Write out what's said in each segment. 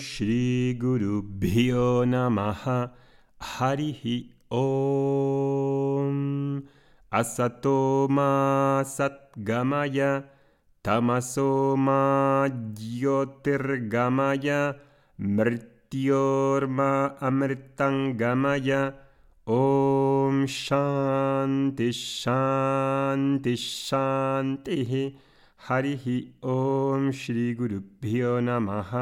श्रीगुरुभ्यो नमः। हरिः ॐ असतो मा सद्गमय तमसो मा ज्योतिर्गमय मृत्योर्मा अमृतङ्गमय ॐ शान्तिः हरिः ॐ श्रीगुरुभ्यो नमः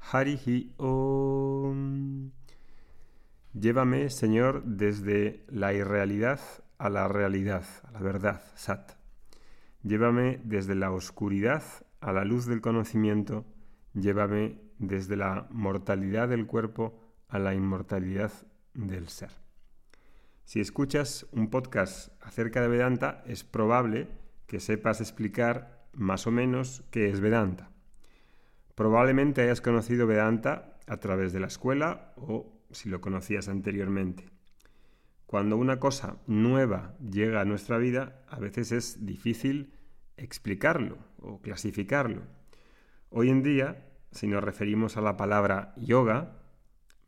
Harihi Om. Llévame, Señor, desde la irrealidad a la realidad, a la verdad, Sat. Llévame desde la oscuridad a la luz del conocimiento. Llévame desde la mortalidad del cuerpo a la inmortalidad del ser. Si escuchas un podcast acerca de Vedanta, es probable que sepas explicar más o menos qué es Vedanta. Probablemente hayas conocido Vedanta a través de la escuela o si lo conocías anteriormente. Cuando una cosa nueva llega a nuestra vida, a veces es difícil explicarlo o clasificarlo. Hoy en día, si nos referimos a la palabra yoga,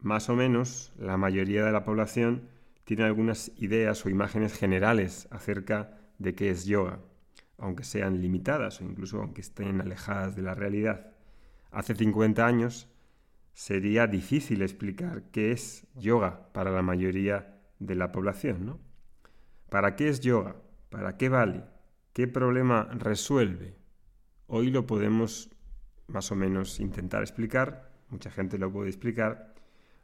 más o menos la mayoría de la población tiene algunas ideas o imágenes generales acerca de qué es yoga, aunque sean limitadas o incluso aunque estén alejadas de la realidad. Hace 50 años sería difícil explicar qué es yoga para la mayoría de la población, ¿no? ¿Para qué es yoga? ¿Para qué vale? ¿Qué problema resuelve? Hoy lo podemos más o menos intentar explicar, mucha gente lo puede explicar.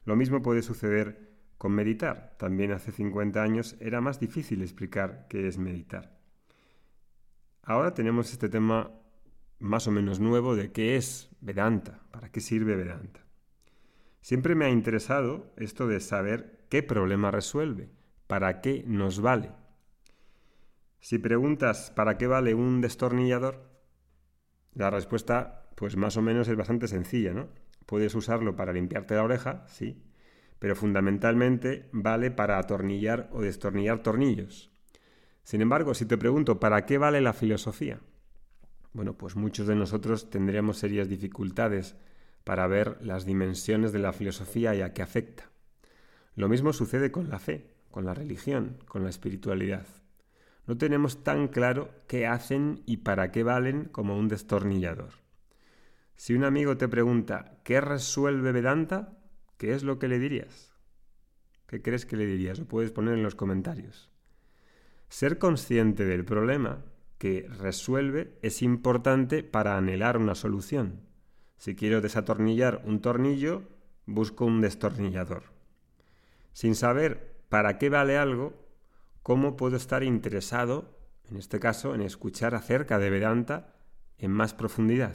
Lo mismo puede suceder con meditar. También hace 50 años era más difícil explicar qué es meditar. Ahora tenemos este tema más o menos nuevo de qué es Vedanta, para qué sirve Vedanta. Siempre me ha interesado esto de saber qué problema resuelve, para qué nos vale. Si preguntas para qué vale un destornillador, la respuesta pues más o menos es bastante sencilla, ¿no? Puedes usarlo para limpiarte la oreja, sí, pero fundamentalmente vale para atornillar o destornillar tornillos. Sin embargo, si te pregunto ¿para qué vale la filosofía? Bueno, pues muchos de nosotros tendríamos serias dificultades para ver las dimensiones de la filosofía y a qué afecta. Lo mismo sucede con la fe, con la religión, con la espiritualidad. No tenemos tan claro qué hacen y para qué valen como un destornillador. Si un amigo te pregunta ¿qué resuelve Vedanta? ¿Qué es lo que le dirías? ¿Qué crees que le dirías? Lo puedes poner en los comentarios. Ser consciente del problema que resuelve es importante para anhelar una solución. Si quiero desatornillar un tornillo, busco un destornillador. Sin saber para qué vale algo, ¿cómo puedo estar interesado, en este caso, en escuchar acerca de Vedanta en más profundidad?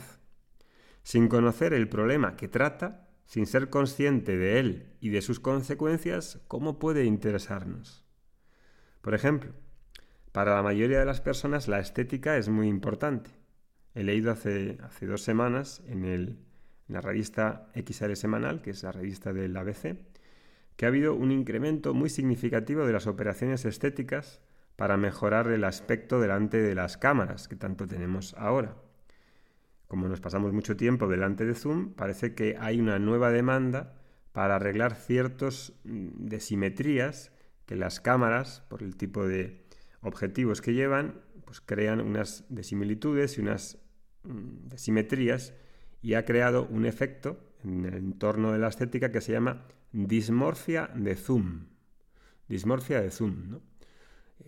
Sin conocer el problema que trata, sin ser consciente de él y de sus consecuencias, ¿cómo puede interesarnos? Por ejemplo, para la mayoría de las personas la estética es muy importante. He leído hace, hace dos semanas en, el, la revista XR Semanal, que es la revista del ABC, que ha habido un incremento muy significativo de las operaciones estéticas para mejorar el aspecto delante de las cámaras que tanto tenemos ahora. Como nos pasamos mucho tiempo delante de Zoom, parece que hay una nueva demanda para arreglar ciertos mm, desimetrías que las cámaras, por el tipo de objetivos que llevan, pues crean unas desimilitudes y unas mm, desimetrías y ha creado un efecto en el entorno de la estética que se llama dismorfia de zoom. Dismorfia de zoom.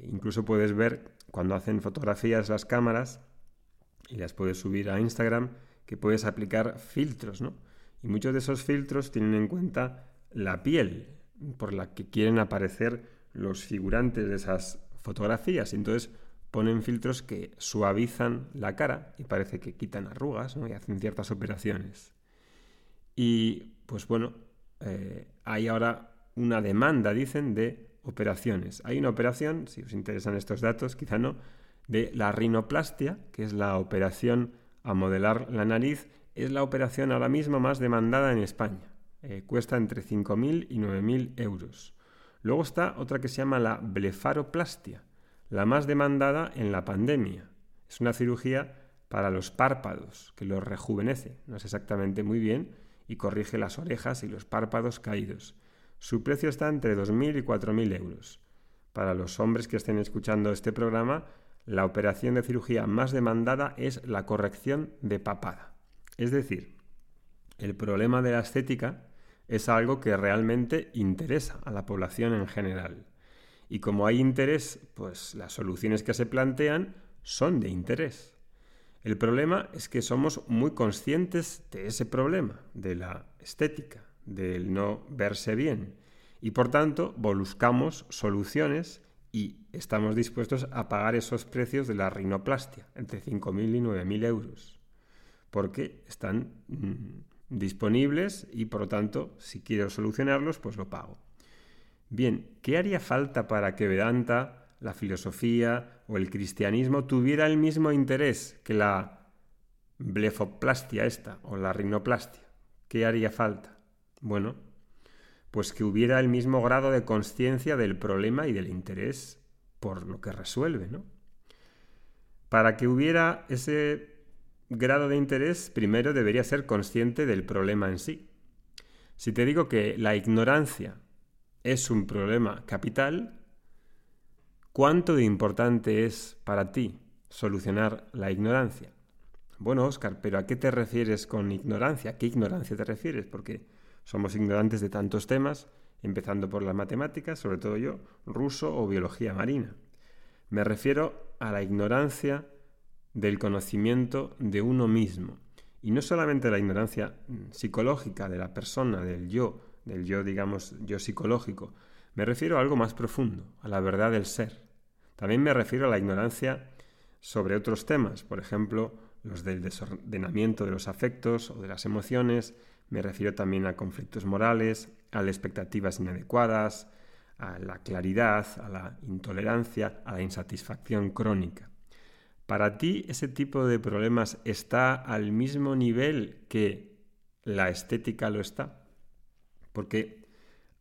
Incluso puedes ver cuando hacen fotografías las cámaras y las puedes subir a Instagram que puedes aplicar filtros, ¿no? Y muchos de esos filtros tienen en cuenta la piel por la que quieren aparecer los figurantes de esas fotografías. Entonces ponen filtros que suavizan la cara y parece que quitan arrugas y hacen ciertas operaciones. Y pues bueno, eh, hay ahora una demanda, dicen, de operaciones. Hay una operación, si os interesan estos datos, quizá no, de la rinoplastia, que es la operación a modelar la nariz, es la operación ahora mismo más demandada en España. Eh, cuesta entre 5.000 y 9.000 euros. Luego está otra que se llama la blefaroplastia, la más demandada en la pandemia. Es una cirugía para los párpados, que los rejuvenece. No es exactamente muy bien y corrige las orejas y los párpados caídos. Su precio está entre 2.000 y 4.000 euros. Para los hombres que estén escuchando este programa, la operación de cirugía más demandada es la corrección de papada. Es decir, el problema de la estética es algo que realmente interesa a la población en general. Y como hay interés, pues las soluciones que se plantean son de interés. El problema es que somos muy conscientes de ese problema, de la estética, del no verse bien. Y por tanto, buscamos soluciones y estamos dispuestos a pagar esos precios de la rinoplastia, entre 5.000 y 9.000 euros, porque están mm, disponibles y por lo tanto, si quiero solucionarlos, pues lo pago. Bien, ¿qué haría falta para que Vedanta, la filosofía o el cristianismo tuviera el mismo interés que la blefoplastia esta o la rinoplastia? ¿Qué haría falta? Bueno, pues que hubiera el mismo grado de conciencia del problema y del interés por lo que resuelve, ¿no? Para que hubiera ese grado de interés, primero debería ser consciente del problema en sí. Si te digo que la ignorancia es un problema capital, ¿cuánto de importante es para ti solucionar la ignorancia? Bueno, Oscar, pero ¿a qué te refieres con ignorancia? ¿A qué ignorancia te refieres? Porque somos ignorantes de tantos temas, empezando por las matemáticas, sobre todo yo, ruso o biología marina. Me refiero a la ignorancia del conocimiento de uno mismo. Y no solamente la ignorancia mm, psicológica de la persona, del yo, del yo, digamos, yo psicológico. Me refiero a algo más profundo, a la verdad del ser. También me refiero a la ignorancia sobre otros temas, por ejemplo, los del desordenamiento de los afectos o de las emociones. Me refiero también a conflictos morales, a las expectativas inadecuadas, a la claridad, a la intolerancia, a la insatisfacción crónica. ¿Para ti ese tipo de problemas está al mismo nivel que la estética lo está? Porque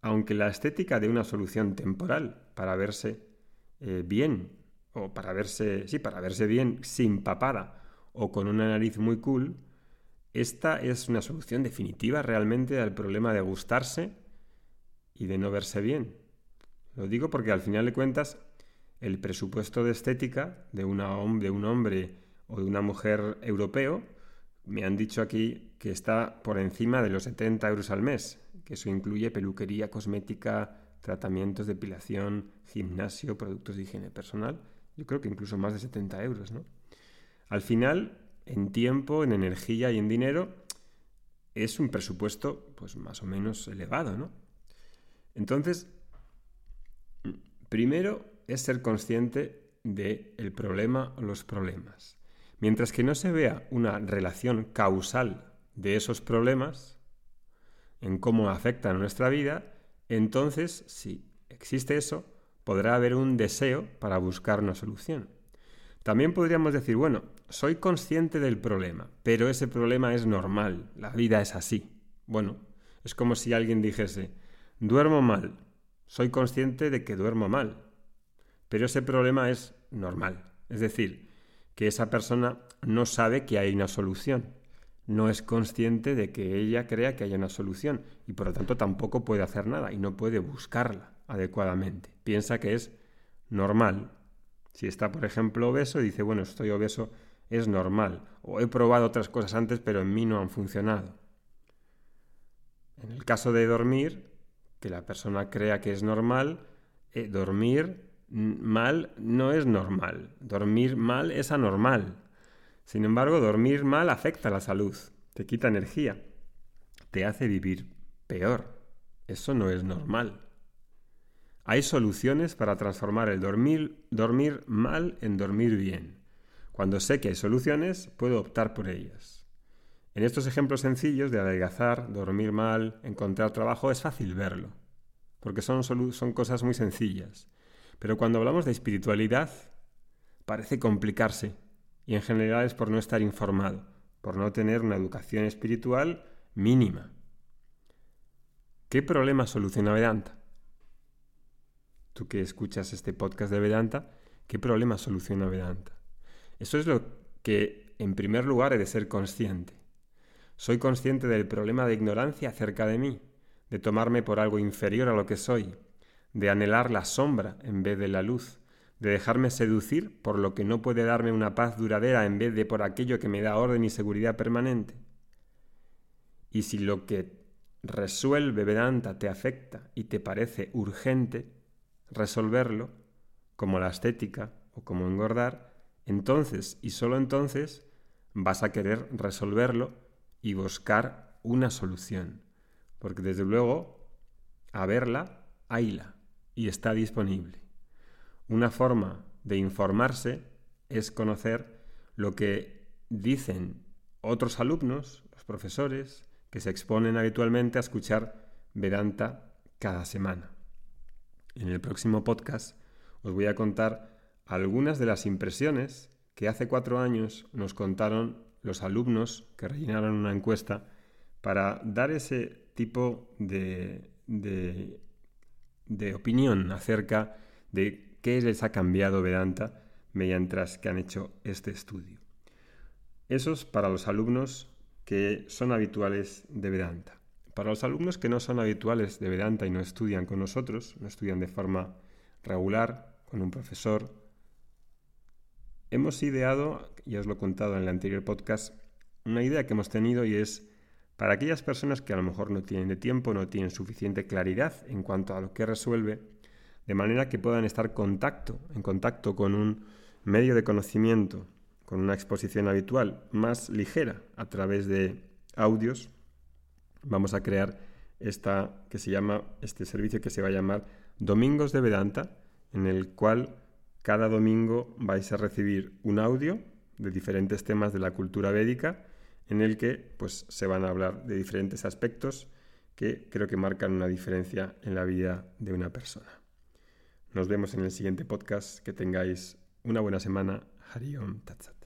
aunque la estética dé una solución temporal para verse eh, bien, o para verse, sí, para verse bien sin papada o con una nariz muy cool, esta es una solución definitiva realmente al problema de gustarse y de no verse bien. Lo digo porque al final de cuentas el presupuesto de estética de, una, de un hombre o de una mujer europeo, me han dicho aquí que está por encima de los 70 euros al mes, que eso incluye peluquería, cosmética, tratamientos, depilación, gimnasio, productos de higiene personal. Yo creo que incluso más de 70 euros, ¿no? Al final, en tiempo, en energía y en dinero, es un presupuesto pues más o menos elevado, ¿no? Entonces, primero es ser consciente del el problema o los problemas. Mientras que no se vea una relación causal de esos problemas en cómo afectan nuestra vida, entonces, si existe eso, podrá haber un deseo para buscar una solución. También podríamos decir, bueno, soy consciente del problema, pero ese problema es normal, la vida es así. Bueno, es como si alguien dijese, duermo mal, soy consciente de que duermo mal, pero ese problema es normal. Es decir, que esa persona no sabe que hay una solución. No es consciente de que ella crea que hay una solución y por lo tanto tampoco puede hacer nada y no puede buscarla adecuadamente. Piensa que es normal. Si está, por ejemplo, obeso, dice, bueno, estoy obeso, es normal. O he probado otras cosas antes, pero en mí no han funcionado. En el caso de dormir, que la persona crea que es normal, eh, dormir mal no es normal. Dormir mal es anormal. Sin embargo, dormir mal afecta la salud, te quita energía, te hace vivir peor. Eso no es normal. Hay soluciones para transformar el dormir, dormir mal en dormir bien. Cuando sé que hay soluciones, puedo optar por ellas. En estos ejemplos sencillos de adelgazar, dormir mal, encontrar trabajo, es fácil verlo, porque son cosas muy sencillas. Pero cuando hablamos de espiritualidad, parece complicarse, y en general es por no estar informado, por no tener una educación espiritual mínima. ¿Qué problema soluciona Vedanta? Tú que escuchas este podcast de Vedanta, ¿qué problema soluciona Vedanta? Eso es lo que en primer lugar he de ser consciente. Soy consciente del problema de ignorancia acerca de mí, de tomarme por algo inferior a lo que soy, de anhelar la sombra en vez de la luz, de dejarme seducir por lo que no puede darme una paz duradera en vez de por aquello que me da orden y seguridad permanente. Y si lo que resuelve Vedanta te afecta y te parece urgente resolverlo, como la estética o como engordar, entonces y solo entonces vas a querer resolverlo y buscar una solución. Porque desde luego, a verla, hayla y está disponible. Una forma de informarse es conocer lo que dicen otros alumnos, los profesores, que se exponen habitualmente a escuchar Vedanta cada semana. En el próximo podcast os voy a contar algunas de las impresiones que hace cuatro años nos contaron los alumnos que rellenaron una encuesta para dar ese tipo de, de, de opinión acerca de qué les ha cambiado Vedanta mediante que han hecho este estudio. Esos para los alumnos que son habituales de Vedanta. Para los alumnos que no son habituales de Vedanta y no estudian con nosotros, no estudian de forma regular, con un profesor, hemos ideado, ya os lo he contado en el anterior podcast, una idea que hemos tenido y es para aquellas personas que a lo mejor no tienen de tiempo, no tienen suficiente claridad en cuanto a lo que resuelve, de manera que puedan estar contacto, en contacto con un medio de conocimiento con una exposición habitual más ligera a través de audios, vamos a crear esta que se llama este servicio que se va a llamar Domingos de Vedanta, en el cual cada domingo vais a recibir un audio de diferentes temas de la cultura védica en el que pues se van a hablar de diferentes aspectos que creo que marcan una diferencia en la vida de una persona. Nos vemos en el siguiente podcast. Que tengáis una buena semana. Hariom Tatsat.